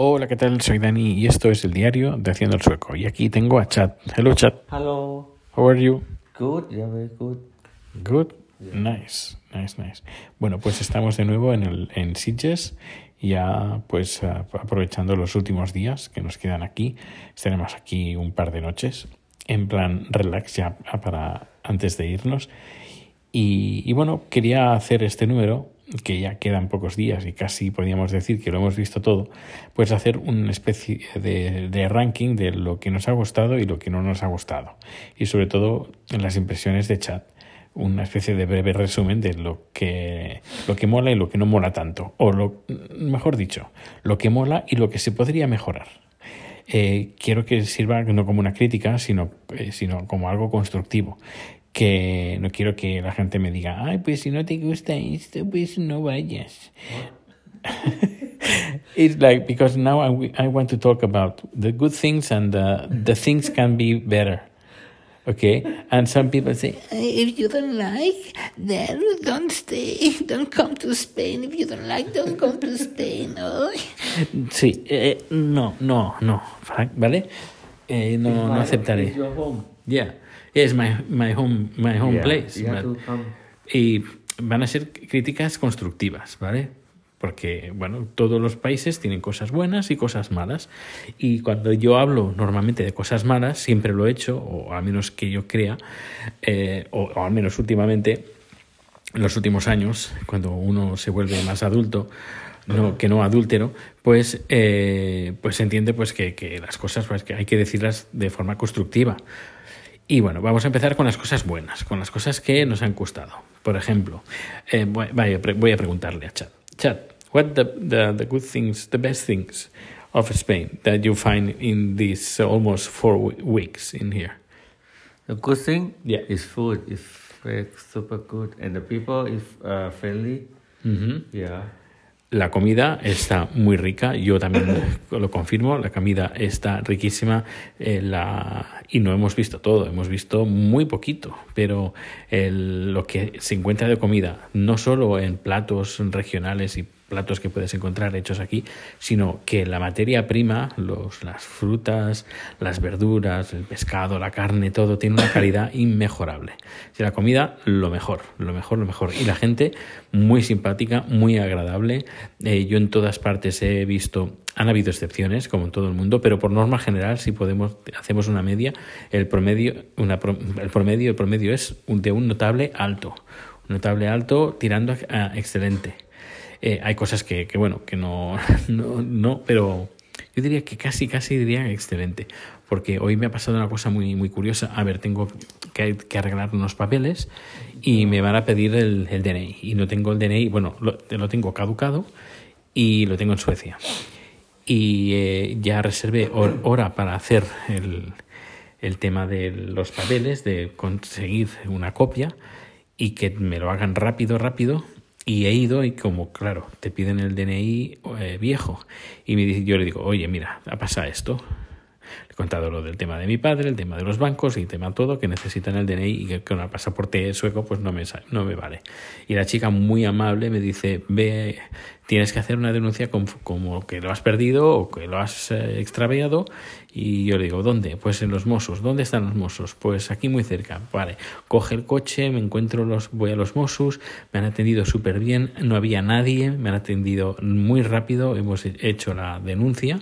Hola, ¿qué tal? Soy Dani y esto es el diario de Haciendo el Sueco. Y aquí tengo a Chad. Hello, Chad. Hello. How are you? Good, yeah, very good. Good. Nice, nice, nice. Bueno, pues estamos de nuevo en, el, en Sitges, ya pues aprovechando los últimos días que nos quedan aquí. Estaremos aquí un par de noches, en plan relax ya para antes de irnos. Y, y bueno, quería hacer este número, que ya quedan pocos días y casi podríamos decir que lo hemos visto todo, pues hacer una especie de, ranking de lo que nos ha gustado y lo que no nos ha gustado. Y sobre todo las impresiones de chat una especie de breve resumen de lo que, lo que mola y lo que no mola tanto. O lo, mejor dicho, lo que mola y lo que se podría mejorar. Eh, quiero que sirva no como una crítica, sino, eh, sino como algo constructivo. Que no quiero que la gente me diga, ay, pues si no te gusta esto, pues no vayas. It's like because now I, I want to talk about the good things and the, the things can be better. Okay, and some people say, If you don't like, then don't stay. Don't come to Spain. If you don't like, don't come to Spain. Oh. Sí, eh, no, no, no, ¿vale? Eh, no, no aceptaré. Yeah, it's my, my home, my home Yeah, place. Come. y van a ser críticas constructivas, ¿vale? Porque, bueno, todos los países tienen cosas buenas y cosas malas. Y cuando yo hablo normalmente de cosas malas, siempre lo he hecho, o al menos que yo crea, eh, o, o al menos últimamente, en los últimos años, cuando uno se vuelve más adulto, no, que no adúltero, pues, eh, pues se entiende pues, que, que las cosas pues, que hay que decirlas de forma constructiva. Y bueno, vamos a empezar con las cosas buenas, con las cosas que nos han gustado. Por ejemplo, eh, voy, vaya, pre- voy a preguntarle a Chad. Chad, what the, the, the good things, the best things of Spain that you find in these almost four we- weeks in here? The good thing Yeah. is food. It's very super good, and the people is uh, friendly. Ujú. Yeah. La comida está muy rica, yo también lo confirmo, la comida está riquísima eh, la, y no hemos visto todo, hemos visto muy poquito, pero el- lo que se encuentra de comida, no solo en platos regionales y platos que puedes encontrar hechos aquí, sino que la materia prima, los, las frutas, las verduras, el pescado, la carne, todo tiene una calidad inmejorable. Si la comida, lo mejor, lo mejor, lo mejor. Y la gente muy simpática, muy agradable. Eh, yo en todas partes he visto, han habido excepciones, como en todo el mundo, pero por norma general, si podemos, hacemos una media, el promedio, una, el promedio, el promedio es de un notable alto. Un notable alto tirando a excelente. Eh, hay cosas que, bueno, que no, no, no, pero yo diría que casi, casi diría excelente. Porque hoy me ha pasado una cosa muy, muy curiosa. A ver, tengo que, que arreglar unos papeles y me van a pedir el, el DNI. Y no tengo el DNI, bueno, lo, lo tengo caducado y lo tengo en Suecia. Y eh, ya reservé hor- hora para hacer el, el tema de los papeles, de conseguir una copia y que me lo hagan rápido, rápido. Y he ido y como, claro, te piden el DNI eh, viejo. Y me dice, yo le digo, oye, mira, ha pasado esto. Contado lo del tema de mi padre, el tema de los bancos y el tema todo, que necesitan el DNI y que con el pasaporte sueco pues no me, no me vale. Y la chica muy amable me dice, ve, tienes que hacer una denuncia com- como que lo has perdido o que lo has eh, extraviado. Y yo le digo, ¿dónde? Pues en los Mossos. ¿Dónde están los Mossos? Pues aquí muy cerca. Vale, coge el coche, me encuentro los, voy a los Mossos, me han atendido súper bien, no había nadie, me han atendido muy rápido, hemos hecho la denuncia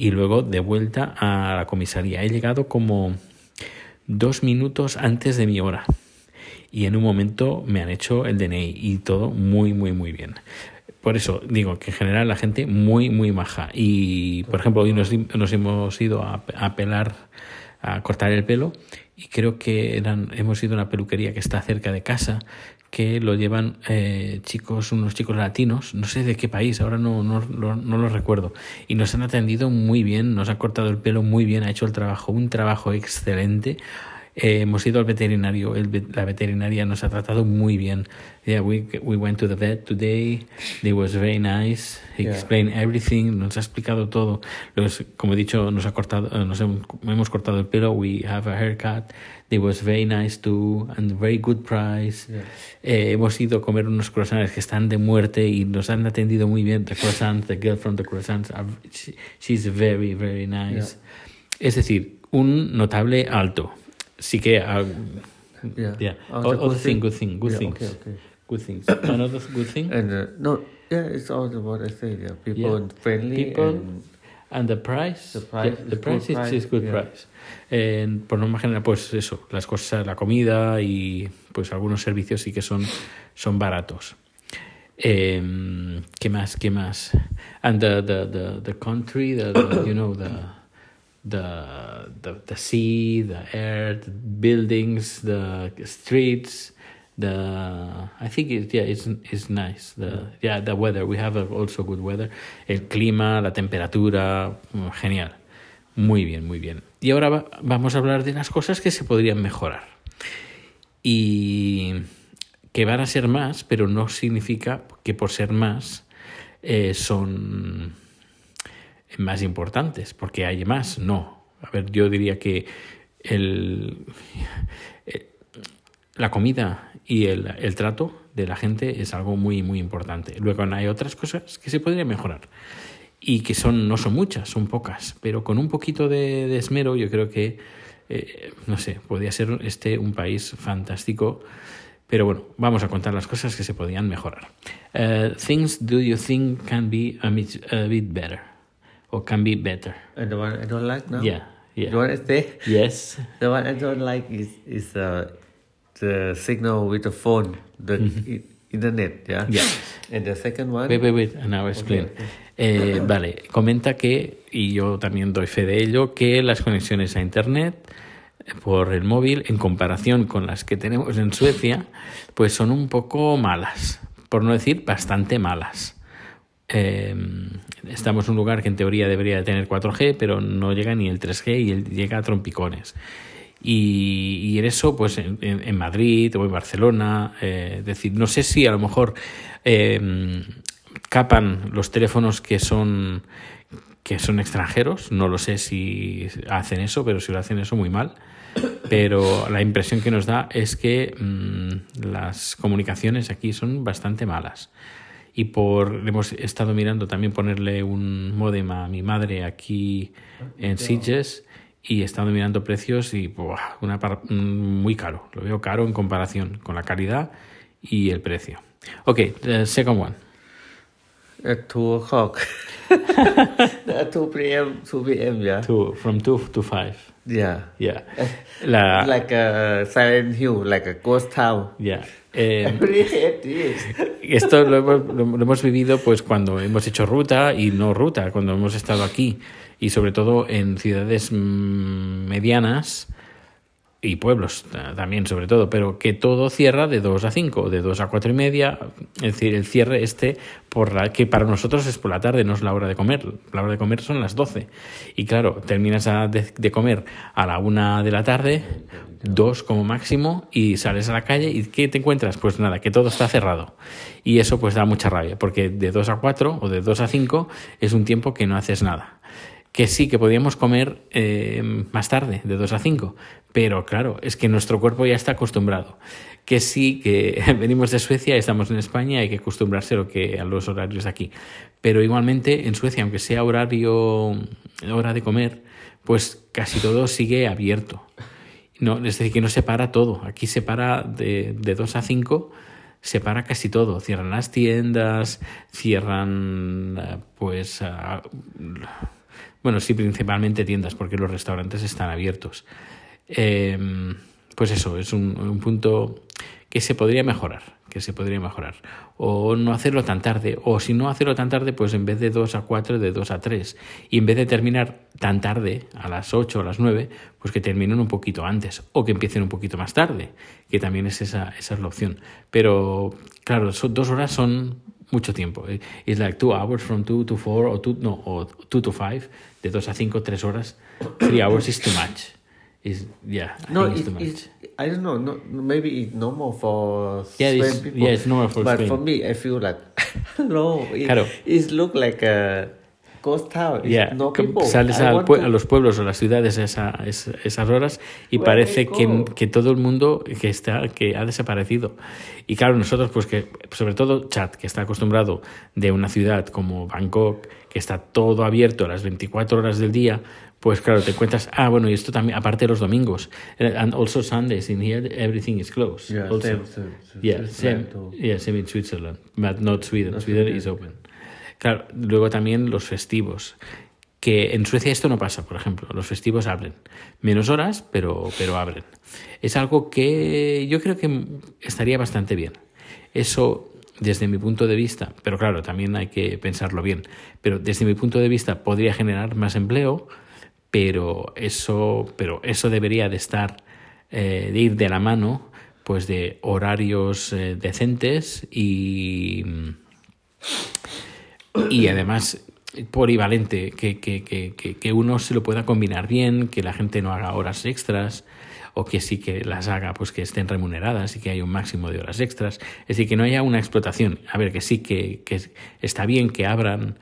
y luego de vuelta a la comisaría. He llegado como dos minutos antes de mi hora y en un momento me han hecho el DNI y todo muy, muy, muy bien. Por eso digo que en general la gente muy, muy maja. Y, por ejemplo, hoy nos, nos hemos ido a, a pelar, a cortar el pelo y creo que eran, hemos ido a una peluquería que está cerca de casa que lo llevan eh, chicos, unos chicos latinos, no sé de qué país, ahora no, no, no, no lo recuerdo, y nos han atendido muy bien, nos han cortado el pelo muy bien, ha hecho el trabajo, un trabajo excelente, Eh, hemos ido al veterinario, el, la veterinaria nos ha tratado muy bien. Yeah, we, we went to the vet today, it was very nice, he Yeah. explained everything, nos ha explicado todo. Los- como he dicho, nos, ha cortado, eh, nos hemos, hemos cortado el pelo, we have a haircut, it was very nice too, and very good price. Yeah. Eh, hemos ido a comer unos croissants que están de muerte y nos han atendido muy bien. The croissants, the girl from the croissants, are- she- she's very, very nice. Es decir, un notable alto. Sí que... ah, Yeah. yeah. All, good thing, good thing, good Yeah, things. okay, okay. Good things. Another good thing. And uh, no, yeah, it's all what I say. Yeah, people Yeah. friendly People- and And the price, The price yeah, is the good price is, price, is good price. Eh, por norma general, pues eso, las cosas, la comida y pues algunos servicios sí que son, son baratos. Eh, ¿Qué más? ¿Qué más? And the the the, the country, the, the you know the the the the sea, the air, the buildings, the streets. The I think it, yeah it's it's nice. The yeah the weather we have also good weather. El clima, la temperatura, mm, genial. Muy bien, muy bien. Y ahora va- vamos a hablar de las cosas que se podrían mejorar y que van a ser más, pero no significa que por ser más eh, son más importantes, porque hay más, no. A ver, yo diría que el, eh, la comida y el, el trato de la gente es algo muy, muy importante. Luego hay otras cosas que se podrían mejorar y que son no son muchas, son pocas, pero con un poquito de, esmero yo creo que, eh, no sé, podría ser este un país fantástico. Pero bueno, vamos a contar las cosas que se podían mejorar. Uh, things do you think can be a bit, a bit better? Or can be better? and the one I don't like now. Yeah, yeah. The one I say, Yes. the one I don't like is is uh, the signal with the phone, the i- internet. Yeah. Yeah. And the second one. Wait, wait, wait, and I'll explain. Okay, Eh, vale, comenta que, y yo también doy fe de ello, que las conexiones a Internet por el móvil, en comparación con las que tenemos en Suecia, pues son un poco malas, por no decir bastante malas. Eh, estamos en un lugar que en teoría debería de tener 4G, pero no llega ni el 3G y llega a trompicones. Y, en eso, pues en, Madrid o en Barcelona, eh, es decir, no sé si a lo mejor eh, capan los teléfonos que son que son extranjeros, no lo sé si hacen eso, pero si lo hacen eso muy mal. Pero la impresión que nos da es que mm, las comunicaciones aquí son bastante malas. Y por hemos estado mirando también ponerle un modem a mi madre aquí en Sitges y he estado mirando precios y buah, una par- mm, muy caro. Lo veo caro en comparación con la calidad y el precio. Ok, the second one. At two o'clock. Two p.m. Two p.m. Yeah. Two, from 2 to 5. Yeah. Yeah. La, Like a Silent Hill, like a ghost town. yeah. Eh. Esto lo hemos, lo- lo hemos vivido pues cuando hemos hecho ruta y no ruta, cuando hemos estado aquí y sobre todo en ciudades mm, medianas y pueblos ta- también sobre todo, pero que todo cierra de 2 a 5, de 2 a 4 y media, es decir, el cierre este por la que para nosotros es por la tarde, no es la hora de comer, la hora de comer son las 12 y claro, terminas de, de comer a la 1 de la tarde, 2 como máximo y sales a la calle y ¿qué te encuentras? Pues nada, que todo está cerrado. Y eso pues da mucha rabia porque de 2 a 4 o de 2 a 5 es un tiempo que no haces nada que sí, que podíamos comer eh, más tarde, de 2 a 5, pero claro, es que nuestro cuerpo ya está acostumbrado. Que sí, que venimos de Suecia, estamos en España, hay que acostumbrarse lo que, a los horarios de aquí. Pero igualmente en Suecia, aunque sea horario, hora de comer, pues casi todo sigue abierto. No, es decir, que no se para todo. Aquí se para de, de 2 a 5, se para casi todo. Cierran las tiendas, cierran, pues, bueno, sí, principalmente tiendas, porque los restaurantes están abiertos. Eh, pues eso, es un, un punto que se podría mejorar, que se podría mejorar. O no hacerlo tan tarde, o si no hacerlo tan tarde, pues en vez de 2 a 4, de 2 a 3. Y en vez de terminar tan tarde, a las 8 o a las 9, pues que terminen un poquito antes, o que empiecen un poquito más tarde, que también es esa, esa es la opción. Pero, claro, dos horas son mucho tiempo. Eh, It's like two hours from 2 to 4, o two, no, o 2 to 5, de dos a 5, 3 horas. 3 hours is too much. is yeah. I No, it's it, too much. it's, I don't know. No, maybe it's normal for Yeah, Spain it's- people. yeah, it's normal for but Spain. for me, I feel like no. It, Claro. it look like a ghost town. Yeah, no people. sales al to- a los pueblos o las ciudades a esa- es- esas horas y Where parece que, que todo el mundo que está que ha desaparecido y claro nosotros pues que sobre todo Chad que está acostumbrado de una ciudad como Bangkok que está todo abierto a las 24 horas del día pues claro te encuentras ah bueno y esto también aparte de los domingos and also Sundays in here everything is closed Yeah, also. same, same, same, yeah same yeah same in Switzerland but not Sweden Not Sweden Sweden. is open Claro, luego también los festivos. Que en Suecia esto no pasa, por ejemplo. Los festivos abren. Menos horas, pero, pero abren. Es algo que yo creo que estaría bastante bien. Eso, desde mi punto de vista, pero claro, también hay que pensarlo bien. Pero desde mi punto de vista podría generar más empleo, pero eso, pero eso debería de estar, eh, de ir de la mano, pues de horarios eh, decentes y y además polivalente, que, que, que, que, uno se lo pueda combinar bien, que la gente no haga horas extras o que sí que las haga pues que estén remuneradas y que haya un máximo de horas extras. Es decir, que no haya una explotación. A ver, que sí, que, que está bien que abran,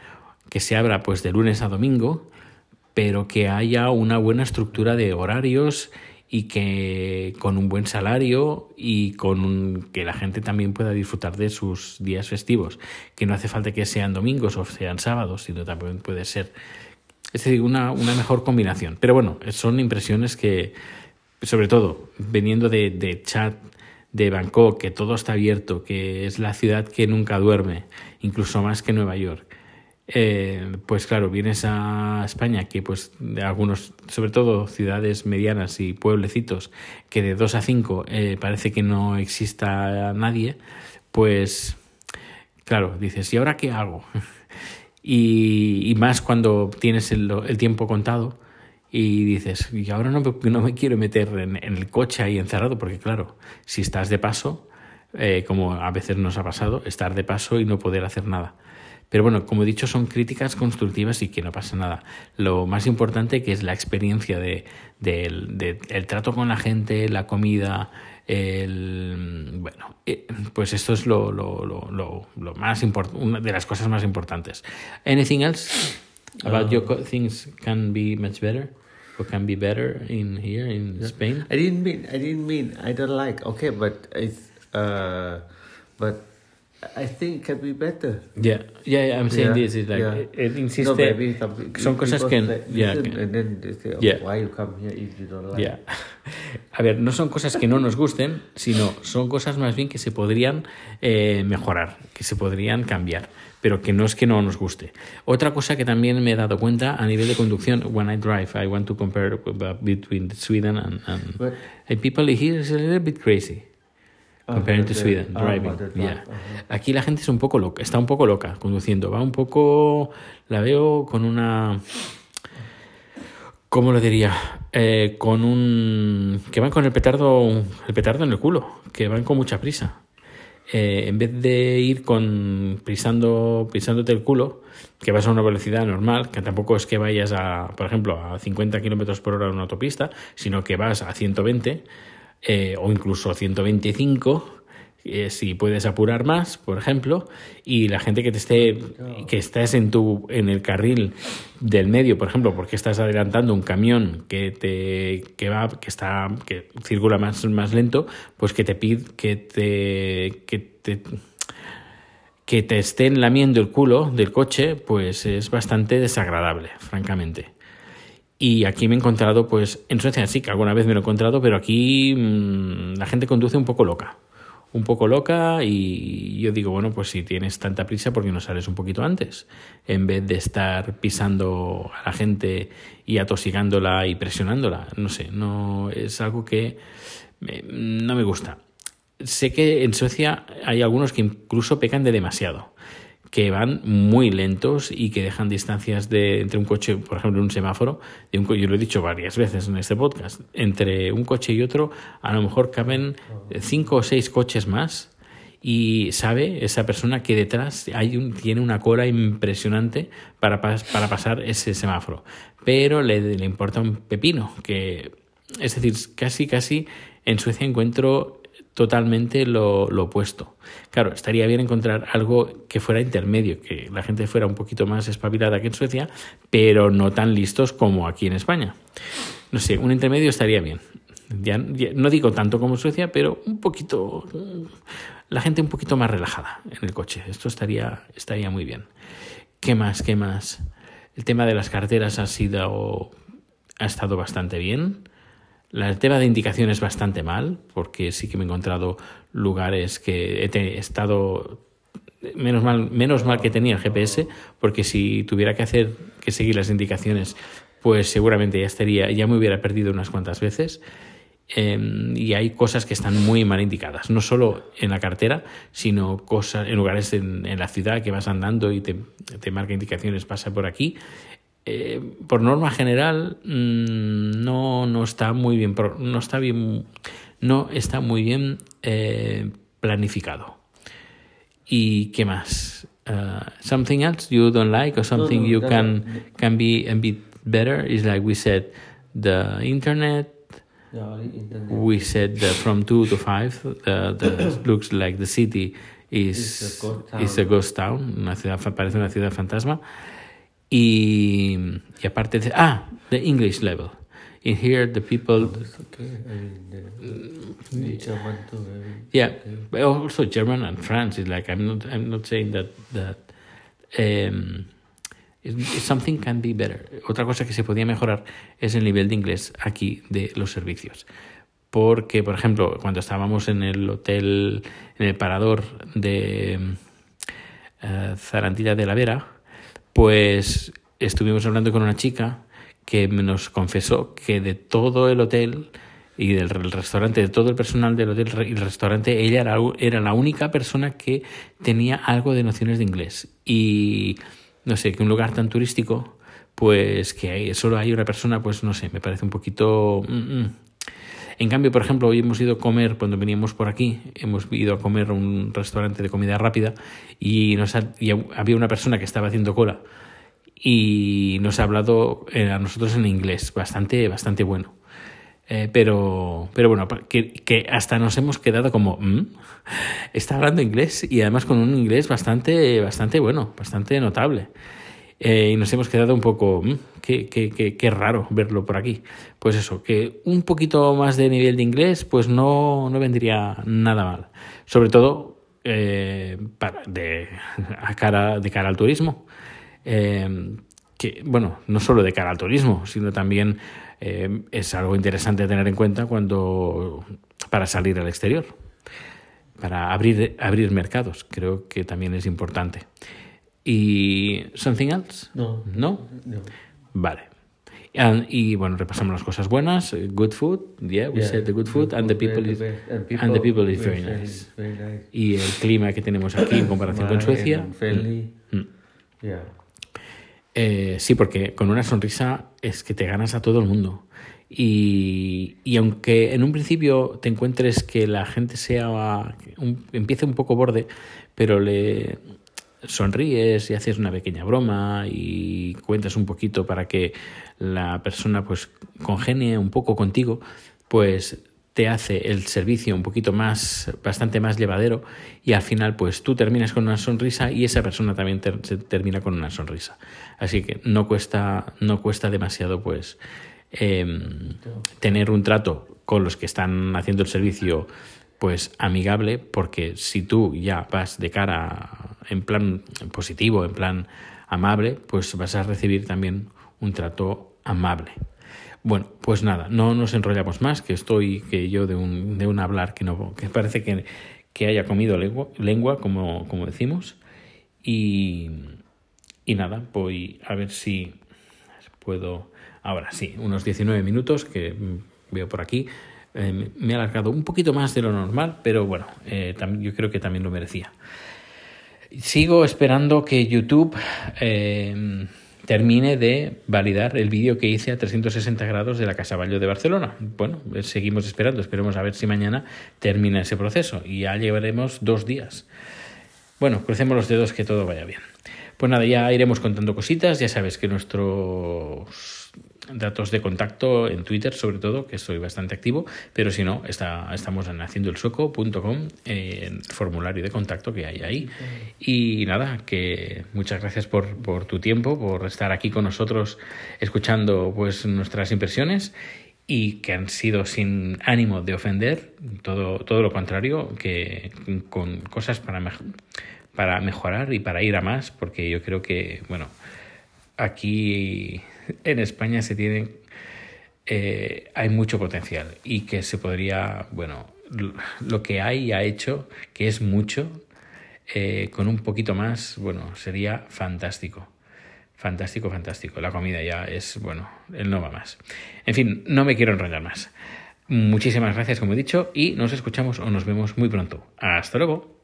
que se abra pues de lunes a domingo, pero que haya una buena estructura de horarios y que con un buen salario y con un- que la gente también pueda disfrutar de sus días festivos, que no hace falta que sean domingos o sean sábados, sino también puede ser, es decir, una, una mejor combinación. Pero bueno, son impresiones que, sobre todo, veniendo de, de Chad, de Bangkok, que todo está abierto, que es la ciudad que nunca duerme, incluso más que Nueva York. Eh, pues claro, vienes a España, que pues de algunos, sobre todo ciudades medianas y pueblecitos, que de 2 a 5 parece que no exista nadie, pues claro, dices, ¿y ahora qué hago? Y, y más cuando tienes el, el tiempo contado y dices, y ahora no me, no me quiero meter en, en el coche ahí encerrado, porque claro, si estás de paso, eh, como a veces nos ha pasado, estar de paso y no poder hacer nada. Pero bueno, como he dicho, son críticas constructivas y que no pasa nada. Lo más importante que es la experiencia de, del- de- el trato con la gente, la comida, el bueno, eh, pues esto es lo, lo, lo, lo, más una de las cosas más importantes. Anything else about your co- things can be much better or can be better in here in Spain? I didn't mean. I didn't mean. I don't like. Okay, but it's. Uh, but I think can be better. Yeah, yeah, yeah, I'm saying Yeah, this is like yeah. it, it No, maybe some son cosas que yeah, que- and then they say, oh, Yeah. why you come here if you don't like? Ya. A ver, no son cosas que no nos gusten, sino son cosas más bien que se podrían eh, mejorar, que se podrían cambiar, pero que no es que no nos guste. Otra cosa que también me he dado cuenta a nivel de conducción, when I drive, I want to compare uh, between Sweden and, and But- and people here is a little bit crazy. Comparing to Sweden, driving. yeah. Aquí la gente es un poco loca, está un poco loca conduciendo, va un poco, la veo con una, ¿cómo lo diría? Eh, con un, que van con el petardo, el petardo en el culo, que van con mucha prisa. Eh, en vez de ir con pisando, pisándote el culo, que vas a una velocidad normal, que tampoco es que vayas a, por ejemplo, a 50 kilómetros por hora en una autopista, sino que vas a 120 eh, o incluso 125 eh, si puedes apurar más, por ejemplo, y la gente que te esté, que estés en tu, en el carril del medio, por ejemplo, porque estás adelantando un camión que te, que va, que está, que circula más, más lento, pues que te pide, que te, que te, que te estén lamiendo el culo del coche, pues es bastante desagradable, francamente. Y aquí me he encontrado, pues, en Suecia sí que alguna vez me lo he encontrado, pero aquí mmm, la gente conduce un poco loca. Un poco loca y yo digo, bueno, pues si tienes tanta prisa, ¿por qué no sales un poquito antes? En vez de estar pisando a la gente y atosigándola y presionándola. No sé, no es algo que no me gusta. Sé que en Suecia hay algunos que incluso pecan de demasiado que van muy lentos y que dejan distancias de entre un coche, por ejemplo, un semáforo, yo lo he dicho varias veces en este podcast, entre un coche y otro a lo mejor caben cinco o seis coches más y sabe esa persona que detrás hay un, tiene una cola impresionante para, para pasar ese semáforo, pero le, le importa un pepino que es decir, casi, casi en Suecia encuentro totalmente lo, opuesto. Claro, estaría bien encontrar algo que fuera intermedio, que la gente fuera un poquito más espabilada que en Suecia, pero no tan listos como aquí en España. No sé, un intermedio estaría bien. Ya, no digo tanto como en Suecia, pero un poquito, la gente un poquito más relajada en el coche. Esto estaría, estaría muy bien. ¿Qué más? ¿Qué más? El tema de las carteras ha sido, ha estado bastante bien. El tema de indicaciones bastante mal, porque sí que me he encontrado lugares que he estado menos mal, menos mal que tenía el GPS, porque si tuviera que hacer que seguir las indicaciones, pues seguramente ya estaría, ya me hubiera perdido unas cuantas veces. Eh, y hay cosas que están muy mal indicadas, no solo en la cartera, sino cosas en lugares en, en la ciudad que vas andando y te, te marca indicaciones, pasa por aquí. Eh, por norma general, mmm, no, no está muy bien, no está bien, no está muy bien eh, planificado. ¿Y qué más? Uh, something else you don't like or something No, no, you can can be a bit better is like we said the internet we said that from two to five the, the looks like the city is It's a ghost town. is a ghost town una ciudad parece una ciudad fantasma y, y aparte de ah the English level. In here the people It's okay. I mean, the, German too. Yeah but also German and France is like I'm not I'm not saying that that um, something can be better. Otra cosa que se podía mejorar es el nivel de inglés aquí de los servicios. Porque por ejemplo cuando estábamos en el hotel en el parador de eh, Zarantilla de la Vera pues estuvimos hablando con una chica que nos confesó que de todo el hotel y del re- restaurante, de todo el personal del hotel y el restaurante, ella era, era la única persona que tenía algo de nociones de inglés. Y no sé, que un lugar tan turístico, pues que hay- solo hay una persona, pues no sé, me parece un poquito... mm, mm. En cambio, por ejemplo, hoy hemos ido a comer, cuando veníamos por aquí, hemos ido a comer a un restaurante de comida rápida y, nos ha- había una persona que estaba haciendo cola y nos ha hablado eh, a nosotros en inglés, bastante, bastante bueno. Eh, pero, pero bueno, que hasta nos hemos quedado como, "¿Mm? está hablando inglés y además con un inglés bastante, bastante bueno, bastante notable. Eh, y nos hemos quedado un poco, "Mm, qué, qué, qué, qué raro verlo por aquí. Pues eso, que un poquito más de nivel de inglés, pues no, no vendría nada mal. Sobre todo eh, para, de, a cara, de cara al turismo. Eh, que, bueno, no solo de cara al turismo, sino también eh, es algo interesante tener en cuenta cuando para salir al exterior, para abrir, abrir mercados, creo que también es importante. ¿Y something else? No. ¿No? No. Vale. And- y bueno, repasamos las cosas buenas. eh, Good food, yeah, we Yeah, said the good food, and the people is. And and the people is very very nice. very nice. Y el clima que tenemos aquí en comparación con Suecia. and friendly. Mm. Yeah. Eh, sí, porque con una sonrisa es que te ganas a todo el mundo. Y, y aunque en un principio te encuentres que la gente sea un, empiece un poco borde, pero le sonríes y haces una pequeña broma y cuentas un poquito para que la persona pues congenie un poco contigo, pues te hace el servicio un poquito más, bastante más llevadero y al final pues tú terminas con una sonrisa y esa persona también ter- se termina con una sonrisa. Así que no cuesta, no cuesta demasiado pues em, tener un trato con los que están haciendo el servicio pues amigable porque si tú ya vas de cara en plan positivo, en plan amable, pues vas a recibir también un trato amable. Bueno, pues nada, no nos enrollamos más, que estoy, que yo de un, de un hablar que no, que parece que, que haya comido lengua, lengua como, como decimos. Y, y nada, voy a ver si puedo. Ahora sí, unos 19 minutos que veo por aquí. Eh, me- he alargado un poquito más de lo normal, pero bueno, eh, yo creo que también lo merecía. Sigo esperando que YouTube eh, termine de validar el vídeo que hice a 360 grados de la Casa Ballo de Barcelona. Bueno, seguimos esperando, esperemos a ver si mañana termina ese proceso y ya llevaremos dos días. Bueno, crucemos los dedos que todo vaya bien. Pues nada, ya iremos contando cositas. Ya sabes que nuestros datos de contacto en Twitter, sobre todo, que soy bastante activo, pero si no, está, estamos en haciendoelsueco.com, en el formulario de contacto que hay ahí. Y nada, que muchas gracias por, por tu tiempo, por estar aquí con nosotros escuchando pues nuestras impresiones y que han sido sin ánimo de ofender, todo, todo lo contrario, que con cosas para, mej para mejorar y para ir a más, porque yo creo que, bueno, aquí en España se tiene, eh, hay mucho potencial y que se podría, bueno, lo que hay ha hecho, que es mucho, eh, con un poquito más, bueno, sería fantástico. Fantástico, fantástico. La comida ya es, bueno, él no va más. En fin, no me quiero enrollar más. Muchísimas gracias, como he dicho, y nos escuchamos o nos vemos muy pronto. Hasta luego.